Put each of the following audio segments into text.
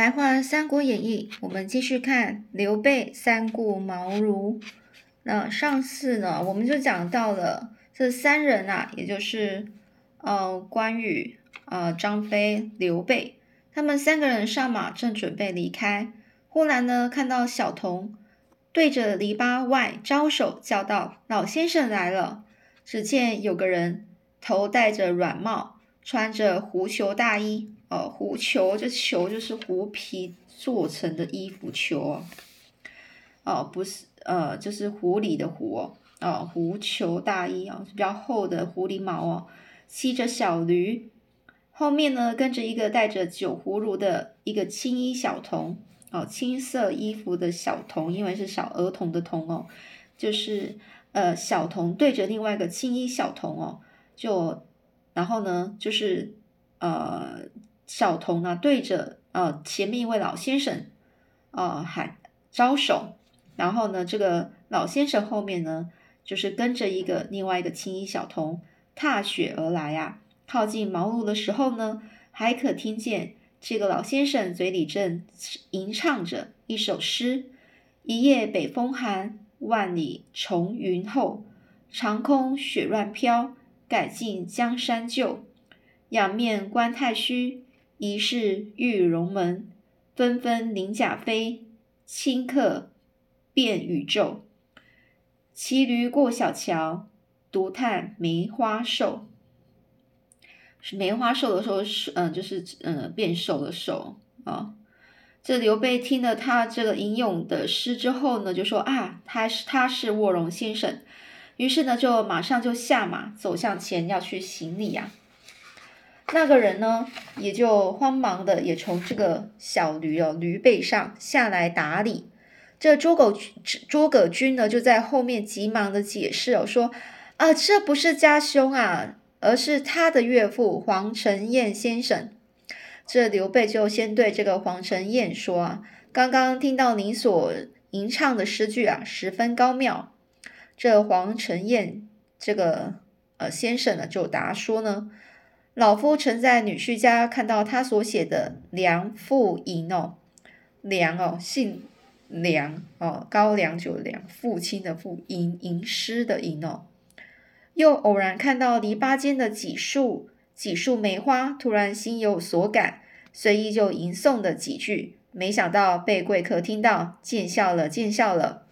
白话《三国演义》，我们继续看刘备三顾茅庐。那上次呢，我们就讲到了这三人啊，也就是呃关羽、呃张飞、刘备，他们三个人上马，正准备离开，忽然呢，看到小童对着篱笆外招手，叫道：“老先生来了！”只见有个人头戴着软帽，穿着狐裘大衣。哦，狐裘，这裘就是狐皮做成的衣服裘哦。哦，不是，呃，就是狐狸的狐哦。哦，狐裘大衣啊，比较厚的狐狸毛哦。骑着小驴，后面呢跟着一个带着酒葫芦的一个青衣小童。哦，青色衣服的小童，因为是小儿童的童哦，就是呃小童对着另外一个青衣小童哦，就然后呢就是呃。小童呢，对着呃前面一位老先生，呃喊招手，然后呢，这个老先生后面呢，就是跟着一个另外一个青衣小童踏雪而来啊。靠近茅庐的时候呢，还可听见这个老先生嘴里正吟唱着一首诗：“一夜北风寒，万里重云后。长空雪乱飘，改尽江山旧。仰面观太虚。”疑是玉龙门，纷纷鳞甲飞，顷刻变宇宙。骑驴过小桥，独叹梅花瘦。梅花瘦的时候，是嗯，就是嗯变瘦的瘦啊。这刘备听了他这个吟咏的诗之后呢，就说啊，他是他是卧龙先生。于是呢，就马上就下马走向前要去行礼呀。那个人呢，也就慌忙的也从这个小驴哦驴背上下来打理。这诸葛诸葛均呢，就在后面急忙的解释哦，说啊，这不是家兄啊，而是他的岳父黄承彦先生。这刘备就先对这个黄承彦说啊，刚刚听到您所吟唱的诗句啊，十分高妙。这黄承彦这个呃先生呢，就答说呢。老夫曾在女婿家看到他所写的《梁父吟》哦，梁哦，姓梁哦，高粱酒梁，父亲的父，吟吟诗的吟哦。又偶然看到篱笆间的几束几束梅花，突然心有所感，随意就吟诵的几句，没想到被贵客听到，见笑了，见笑了。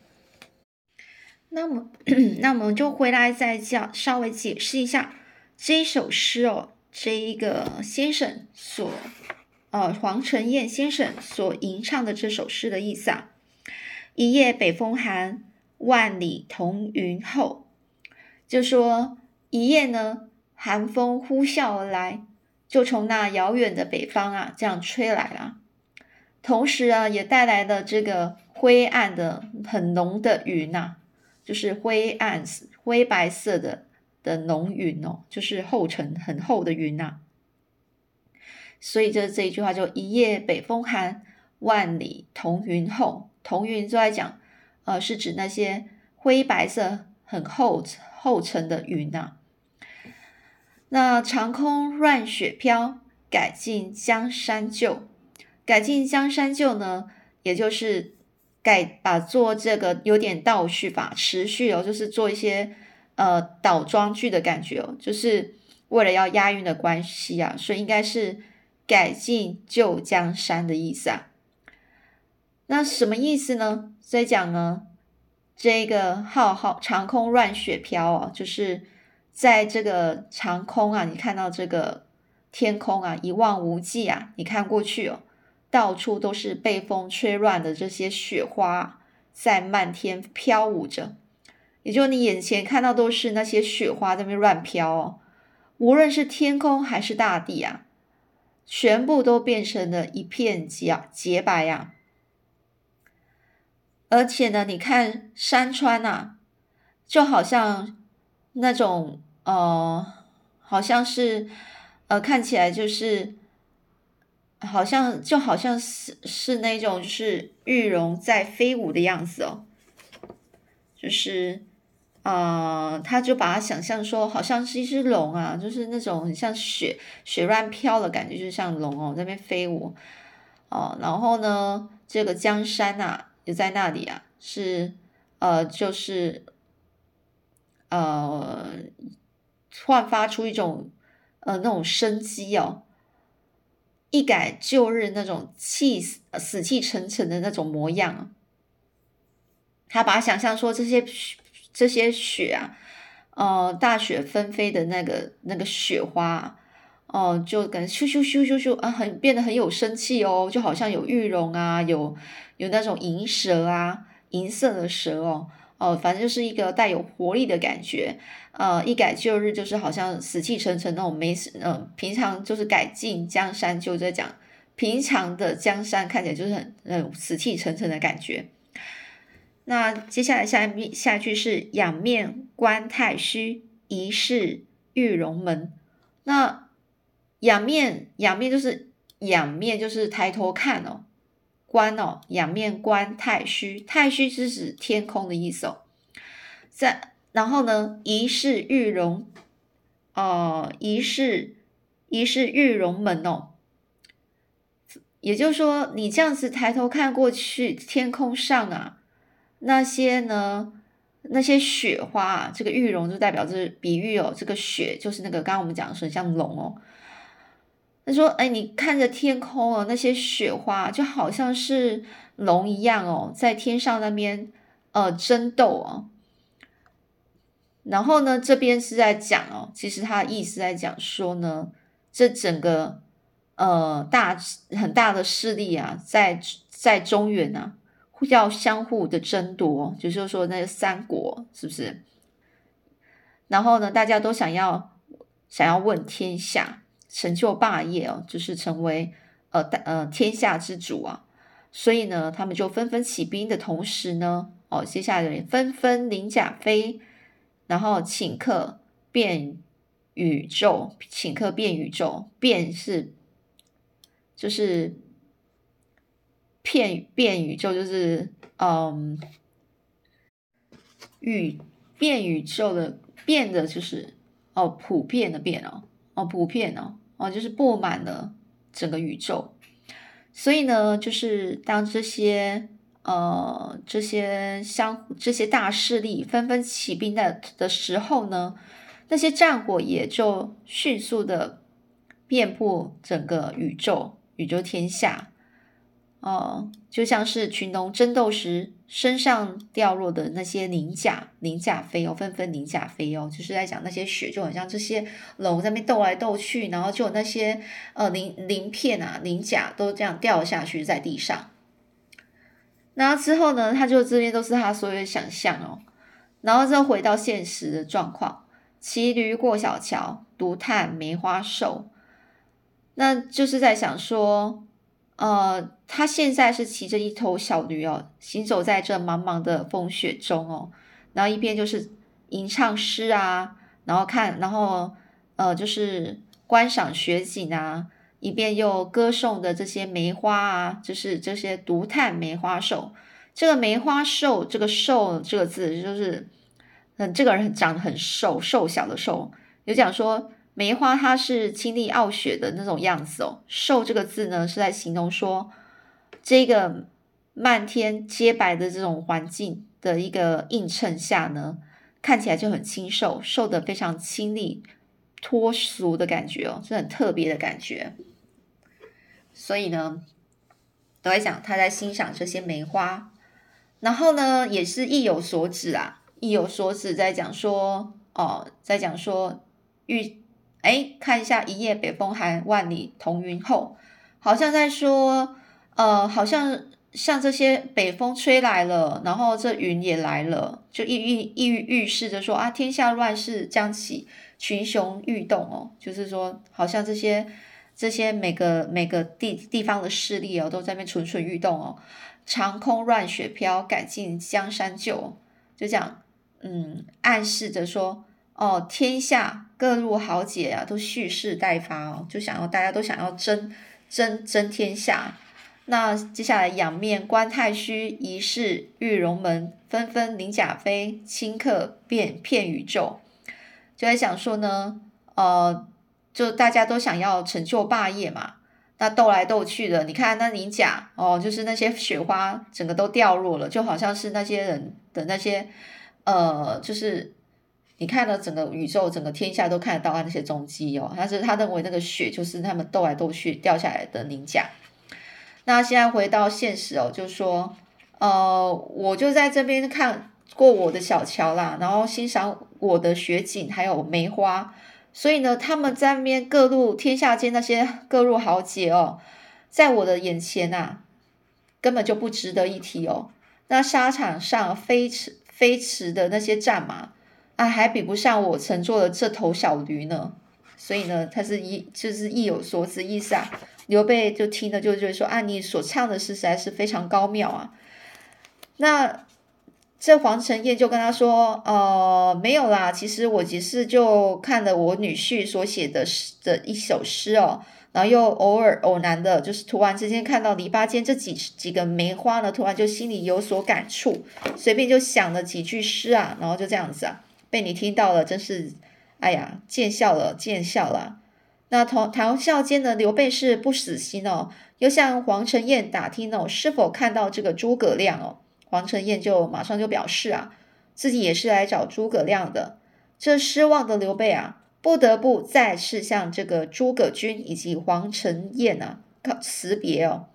那么，那我们就回来再讲，稍微解释一下这一首诗哦。这一个先生所，呃，黄承彦先生所吟唱的这首诗的意思啊，一夜北风寒，万里同云后，就说一夜呢，寒风呼啸而来，就从那遥远的北方啊，这样吹来了，同时啊，也带来了这个灰暗的、很浓的云呐，就是灰暗、灰白色的。的浓云哦，就是厚层很厚的云呐，所以这这一句话就一夜北风寒，万里同云后。同云就在讲，呃，是指那些灰白色很厚厚层的云呐。那长空乱雪飘，改尽江山旧。改尽江山旧呢，也就是改把做这个有点倒叙法，持续哦，就是做一些。呃，倒装句的感觉哦，就是为了要押韵的关系啊，所以应该是改进旧江山的意思啊。那什么意思呢？所以讲呢，这个浩浩长空乱雪飘哦，就是在这个长空啊，你看到这个天空啊，一望无际啊，你看过去哦，到处都是被风吹乱的这些雪花在漫天飘舞着。也就你眼前看到都是那些雪花在那边乱飘哦，无论是天空还是大地啊，全部都变成了一片洁洁白呀。而且呢，你看山川呐，就好像那种呃，好像是呃，看起来就是好像就好像是是那种就是玉龙在飞舞的样子哦，就是。啊，他就把它想象说，好像是一只龙啊，就是那种很像雪雪乱飘的感觉，就像龙哦，在那边飞舞。哦，然后呢，这个江山啊，也在那里啊，是呃，就是呃，焕发出一种呃那种生机哦，一改旧日那种气死死气沉沉的那种模样。他把它想象说这些这些雪啊。呃，大雪纷飞的那个那个雪花，哦，就感觉咻咻咻咻咻啊，很变得很有生气哦，就好像有玉龙啊，有有那种银蛇啊，银色的蛇哦，哦，反正就是一个带有活力的感觉。呃，一改旧日，就是好像死气沉沉那种没，嗯，平常就是改进江山，就在讲平常的江山看起来就是很很死气沉沉的感觉。那接下来下一下一句是仰面观太虚，疑是玉龙门。那仰面仰面就是仰面就是抬头看哦，观哦仰面观太虚，太虚是指天空的意思哦。在然后呢，疑是玉龙哦，疑是疑是玉龙门哦。也就是说，你这样子抬头看过去，天空上啊。那些呢？那些雪花啊，这个玉龙就代表就是比喻哦，这个雪就是那个刚刚我们讲的很像龙哦。他说：“哎，你看着天空哦，那些雪花就好像是龙一样哦，在天上那边呃争斗哦。然后呢，这边是在讲哦，其实他的意思在讲说呢，这整个呃大很大的势力啊，在在中原啊。”要相互的争夺，就是说那三国是不是？然后呢，大家都想要想要问天下，成就霸业哦，就是成为呃大呃天下之主啊。所以呢，他们就纷纷起兵的同时呢，哦，接下来纷纷临甲飞，然后请客变宇宙，请客变宇宙，变是就是。片变宇宙就是嗯，宇变宇宙的变的就是哦，普遍的变哦，哦，普遍哦，哦，就是布满了整个宇宙。所以呢，就是当这些呃这些相这些大势力纷纷起兵的的时候呢，那些战火也就迅速的遍布整个宇宙，宇宙天下。哦，就像是群龙争斗时身上掉落的那些鳞甲，鳞甲飞哦，纷纷鳞甲飞哦，就是在讲那些血，就很像这些龙在那边斗来斗去，然后就有那些呃鳞鳞片啊、鳞甲都这样掉下去在地上。然后之后呢，他就这边都是他所有的想象哦，然后再回到现实的状况，骑驴过小桥，独叹梅花瘦，那就是在想说。呃，他现在是骑着一头小驴哦，行走在这茫茫的风雪中哦，然后一边就是吟唱诗啊，然后看，然后呃，就是观赏雪景啊，一边又歌颂的这些梅花啊，就是这些独叹梅花瘦。这个梅花瘦，这个瘦这个字就是，嗯，这个人长得很瘦，瘦小的瘦，有讲说。梅花它是清丽傲雪的那种样子哦，瘦这个字呢是在形容说这个漫天洁白的这种环境的一个映衬下呢，看起来就很清瘦，瘦的非常清丽脱俗的感觉哦，是很特别的感觉。所以呢，都在讲他在欣赏这些梅花，然后呢也是意有所指啊，意有所指在讲说哦，在讲说遇。哎，看一下，一夜北风寒，万里同云后，好像在说，呃，好像像这些北风吹来了，然后这云也来了，就预预预预示着说啊，天下乱世将起，群雄欲动哦，就是说，好像这些这些每个每个地地方的势力哦，都在那边蠢蠢欲动哦，长空乱雪飘，赶尽江山旧，就这样，嗯，暗示着说。哦，天下各路豪杰啊，都蓄势待发哦，就想要大家都想要争争争天下。那接下来仰面观太虚，疑是玉龙门，纷纷鳞甲飞，顷刻变片宇宙。就在想说呢，呃，就大家都想要成就霸业嘛。那斗来斗去的，你看那鳞甲哦，就是那些雪花整个都掉落了，就好像是那些人的那些呃，就是你看了整个宇宙、整个天下都看得到他那些踪迹哦。但是他认为那个雪就是他们斗来斗去掉下来的鳞甲。那现在回到现实哦，就说呃，我就在这边看过我的小桥啦，然后欣赏我的雪景，还有梅花。所以呢，他们在那边各路天下间那些各路豪杰哦，在我的眼前呐，根本就不值得一提哦。那沙场上飞驰飞驰的那些战马啊，还比不上我乘坐的这头小驴呢。所以呢，他是一就是意有所指意思啊。刘备就听了就觉得说啊，你所唱的诗实在是非常高妙啊。那。这黄承彦就跟他说：“呃，没有啦，其实我只是就看了我女婿所写的诗的一首诗哦，然后又偶尔偶然的，就是突然之间看到篱笆间这几几个梅花呢，突然就心里有所感触，随便就想了几句诗啊，然后就这样子啊，被你听到了，真是，哎呀，见笑了，见笑了。那同谈笑间的刘备是不死心哦，又向黄承彦打听哦，是否看到这个诸葛亮哦。”黄承彦就马上就表示啊，自己也是来找诸葛亮的。这失望的刘备啊，不得不再次向这个诸葛均以及黄承彦啊告辞别哦。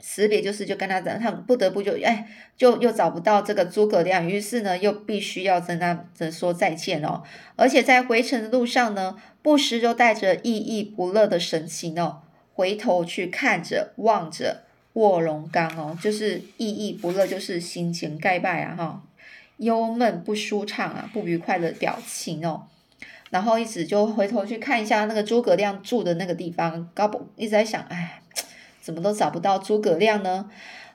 识别就是就跟他讲，他不得不就哎，就又找不到这个诸葛亮，于是呢，又必须要跟他说再见哦。而且在回程的路上呢，不时就带着意意不乐的神情哦，回头去看着望着。卧龙岗哦，就是意义不乐，就是心情盖败啊哈，忧闷不舒畅啊，不愉快的表情哦，然后一直就回头去看一下那个诸葛亮住的那个地方，高不一直在想，哎，怎么都找不到诸葛亮呢？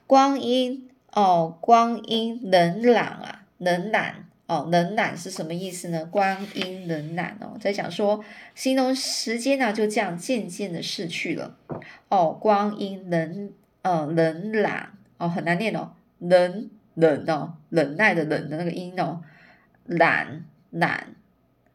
光阴哦，光阴冷朗啊，冷懒哦，冷懒是什么意思呢？光阴冷懒哦，在讲说形容时间呢就这样渐渐的逝去了哦，光阴冷。呃，冷懒哦，很难念哦，冷冷哦，忍耐的忍的那个音哦，懒懒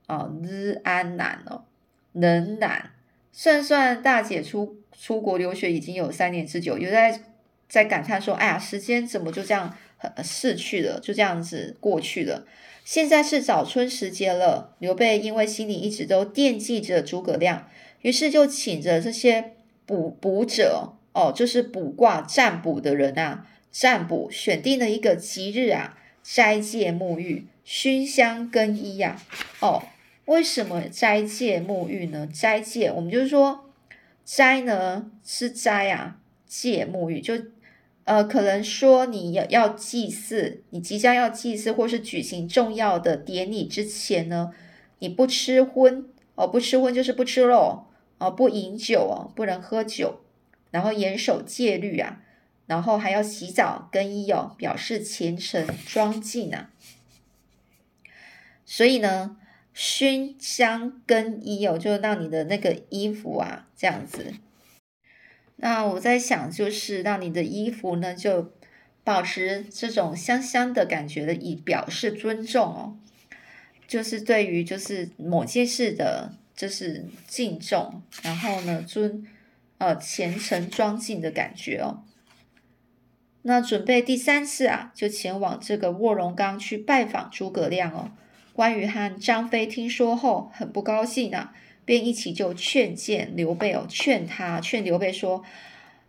哦，日安懒哦，冷懒。算算大姐出出国留学已经有三年之久，有在在感叹说，哎呀，时间怎么就这样逝去了，就这样子过去了。现在是早春时节了，刘备因为心里一直都惦记着诸葛亮，于是就请着这些卜卜者。哦，就是卜卦占卜的人啊，占卜选定了一个吉日啊，斋戒沐浴，熏香更衣呀。哦，为什么斋戒沐浴呢？斋戒，我们就是说，斋呢是斋啊，戒沐浴就呃，可能说你要要祭祀，你即将要祭祀或是举行重要的典礼之前呢，你不吃荤哦，不吃荤就是不吃肉哦，不饮酒哦，不能喝酒。然后严守戒律啊，然后还要洗澡更衣哦，表示虔诚庄敬啊。所以呢，熏香更衣哦，就让你的那个衣服啊这样子。那我在想，就是让你的衣服呢，就保持这种香香的感觉的，以表示尊重哦。就是对于就是某件事的，就是敬重，然后呢尊。呃，虔诚庄敬的感觉哦。那准备第三次啊，就前往这个卧龙岗去拜访诸葛亮哦。关羽和张飞听说后很不高兴啊，便一起就劝谏刘备哦，劝他劝刘备说，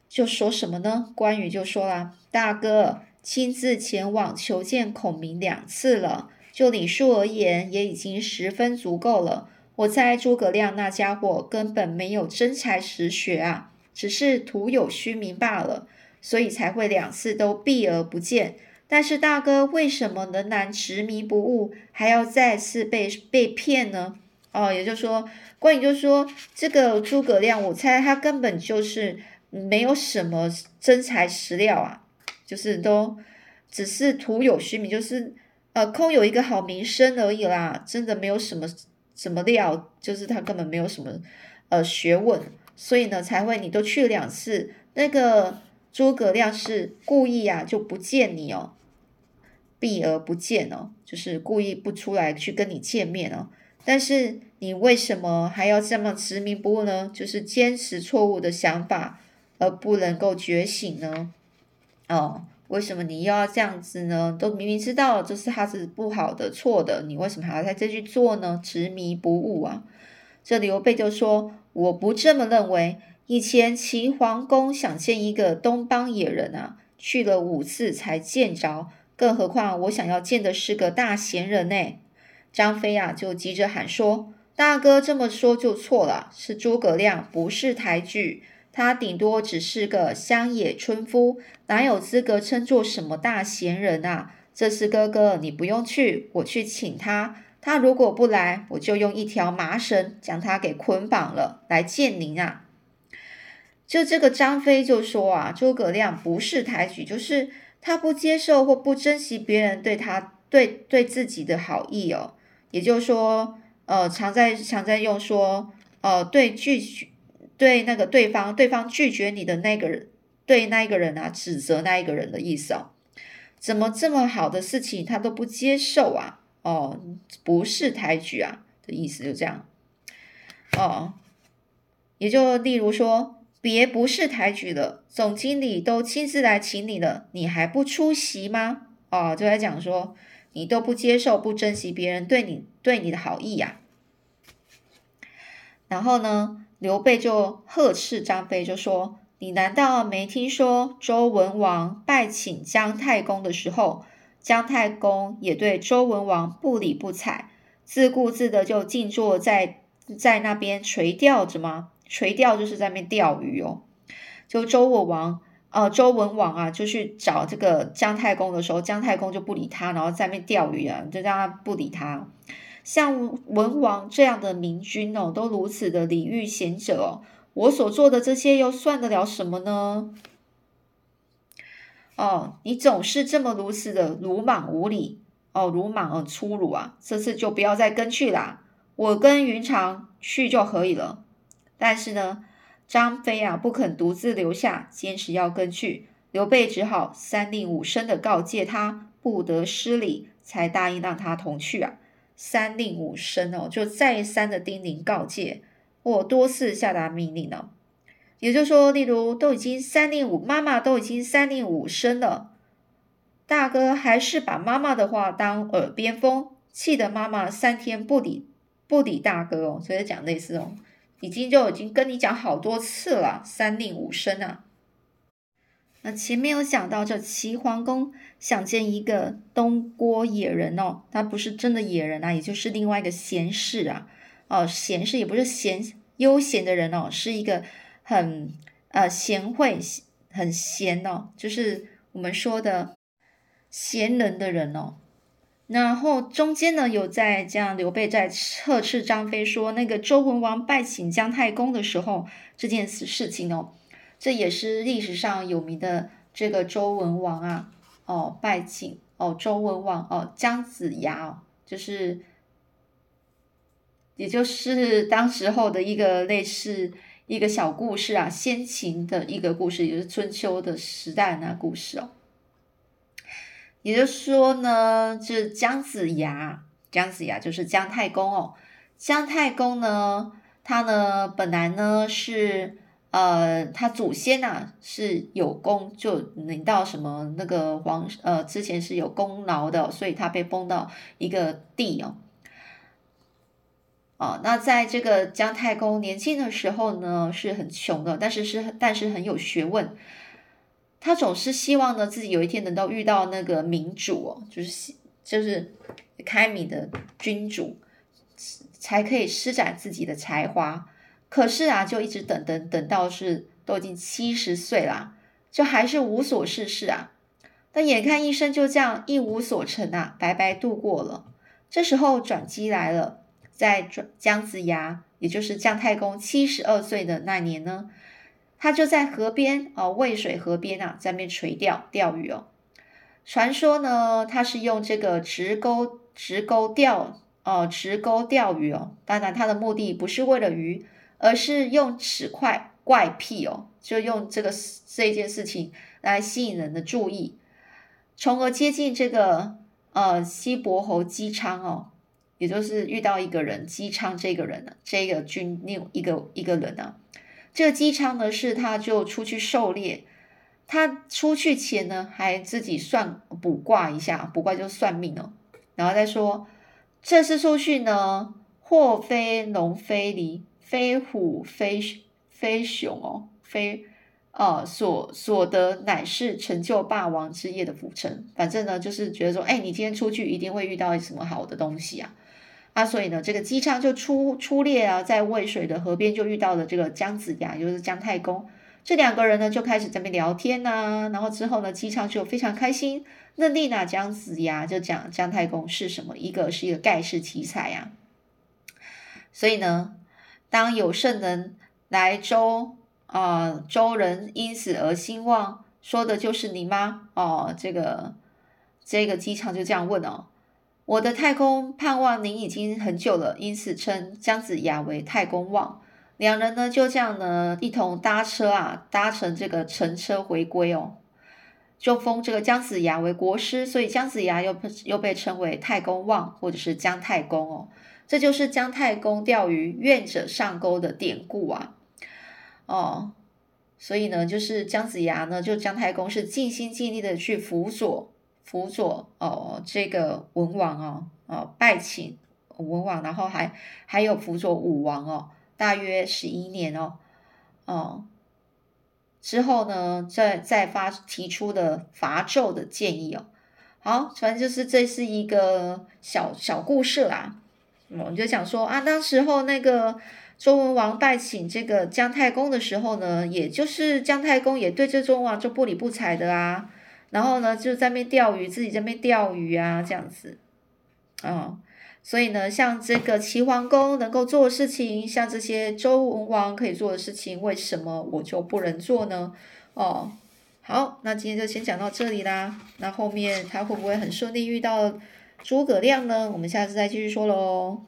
就说什么呢？关羽就说啦：“大哥亲自前往求见孔明两次了，就礼数而言，也已经十分足够了。”我猜诸葛亮那家伙根本没有真才实学啊，只是徒有虚名罢了，所以才会两次都避而不见。但是大哥为什么仍然执迷不悟，还要再次被被骗呢？哦，也就是说，关羽就说这个诸葛亮，我猜他根本就是没有什么真材实料啊，就是都只是徒有虚名，就是呃空有一个好名声而已啦，真的没有什么。什么料？就是他根本没有什么呃学问，所以呢才会你都去了两次，那个诸葛亮是故意啊就不见你哦，避而不见哦，就是故意不出来去跟你见面哦。但是你为什么还要这么执迷不悟呢？就是坚持错误的想法，而不能够觉醒呢？哦，为什么你又要这样子呢？都明明知道这是他是不好的、错的，你为什么还要再继续做呢？执迷不悟啊！这刘备就说：“我不这么认为。以前齐桓公想见一个东邦野人啊，去了五次才见着，更何况我想要见的是个大贤人呢？”张飞啊，就急着喊说：“大哥这么说就错了，是诸葛亮，不是抬举。他顶多只是个乡野村夫，哪有资格称作什么大贤人啊？这次哥哥你不用去，我去请他。”他如果不来，我就用一条麻绳将他给捆绑了，来见您啊！就这个张飞就说啊，诸葛亮不是抬举，就是他不接受或不珍惜别人对他对对自己的好意哦。也就是说，呃，常在常在用说，呃，对拒绝对那个对方对方拒绝你的那个人，对那一个人啊，指责那一个人的意思哦。怎么这么好的事情他都不接受啊？哦，不是抬举啊的意思，就这样。哦，也就例如说，别不是抬举了，总经理都亲自来请你了，你还不出席吗？哦，就在讲说，你都不接受、不珍惜别人对你对你的好意呀。然后呢，刘备就呵斥张飞，就说：“你难道没听说周文王拜请姜太公的时候？”姜太公也对周文王不理不睬，自顾自的就静坐在在那边垂钓着吗？垂钓就是在那边钓鱼哦。就周文王，呃，周文王啊，就去找这个姜太公的时候，姜太公就不理他，然后在那边钓鱼啊，就让他不理他。像文王这样的明君哦，都如此的礼遇贤者哦，我所做的这些又算得了什么呢？哦，你总是这么如此的鲁莽无礼哦，鲁莽而粗鲁啊！这次就不要再跟去啦，我跟云长去就可以了。但是呢，张飞啊不肯独自留下，坚持要跟去。刘备只好三令五申的告诫他不得失礼，才答应让他同去啊。三令五申哦，就再三的叮咛告诫，或多次下达命令呢。也就是说，例如都已经三令五，妈妈都已经三令五申了，大哥还是把妈妈的话当耳边风，气得妈妈三天不理不理大哥哦。所以讲类似哦，已经就已经跟你讲好多次了，三令五申啊。那前面有讲到，这齐桓公想见一个东郭野人哦，他不是真的野人啊，也就是另外一个贤士啊，哦，贤士也不是闲悠闲的人哦，是一个。很呃贤惠，很贤哦，就是我们说的贤人的人哦。然后中间呢，有在这样刘备在呵斥张飞说，那个周文王拜请姜太公的时候，这件事事情哦，这也是历史上有名的这个周文王啊，哦拜请哦周文王哦姜子牙哦，就是也就是当时候的一个类似。一个小故事啊，先秦的一个故事，也是春秋的时代那故事哦。也就是说呢，这姜子牙，姜子牙就是姜太公哦。姜太公呢，他呢本来呢是呃，他祖先呐是有功，就领到什么那个皇呃之前是有功劳的，所以他被封到一个地哦。哦，那在这个姜太公年轻的时候呢，是很穷的，但是是但是很有学问。他总是希望呢，自己有一天能够遇到那个明主哦，就是就是开明的君主，才可以施展自己的才华。可是啊，就一直等等等到是都已经七十岁了，就还是无所事事啊。但眼看一生就这样一无所成啊，白白度过了。这时候转机来了。在姜子牙，也就是姜太公七十二岁的那年呢，他就在河边哦，渭水河边啊，在那边垂钓钓鱼哦。传说呢，他是用这个直钩直钩钓哦，直钩钓鱼哦。当然，他的目的不是为了鱼，而是用齿块怪癖哦，就用这个这件事情来吸引人的注意，从而接近这个呃西伯侯姬昌哦。也就是遇到一个人姬昌这个人呢，这个军另一个一个人呢，这个姬昌呢是他就出去狩猎，他出去前呢还自己算卜卦一下，卜卦就算命哦，然后再说这次出去呢，或非龙非狸，非虎非非熊哦，非。呃，所所得乃是成就霸王之业的辅臣。反正呢，就是觉得说，哎，你今天出去一定会遇到什么好的东西啊！啊，所以呢，这个姬昌就出出猎啊，在渭水的河边就遇到了这个姜子牙，就是姜太公。这两个人呢，就开始在那边聊天呐。然后之后呢，姬昌就非常开心，认定了姜子牙就讲姜太公是什么？一个是一个盖世奇才呀。所以呢，当有圣人来周。啊，周人因此而兴旺，说的就是你吗？哦，这个这个姬昌就这样问哦。我的太公盼望您已经很久了，因此称姜子牙为太公望。两人呢就这样呢一同搭车啊，搭乘这个乘车回归哦，就封这个姜子牙为国师，所以姜子牙又又被称为太公望或者是姜太公哦。这就是姜太公钓鱼愿者上钩的典故啊。哦，所以呢，就是姜子牙呢，就姜太公是尽心尽力的去辅佐辅佐哦，这个文王哦，哦拜请文王，然后还还有辅佐武王哦，大约十一年哦，哦之后呢，再再发提出的伐纣的建议哦，好，反正就是这是一个小小故事啦，我就想说啊，当时候那个。周文王拜请这个姜太公的时候呢，也就是姜太公也对这周文王就不理不睬的啊，然后呢就在那边钓鱼，自己在那边钓鱼啊，这样子，啊，所以呢，像这个齐桓公能够做的事情，像这些周文王可以做的事情，为什么我就不能做呢？哦，好，那今天就先讲到这里啦，那后面他会不会很顺利遇到诸葛亮呢？我们下次再继续说喽。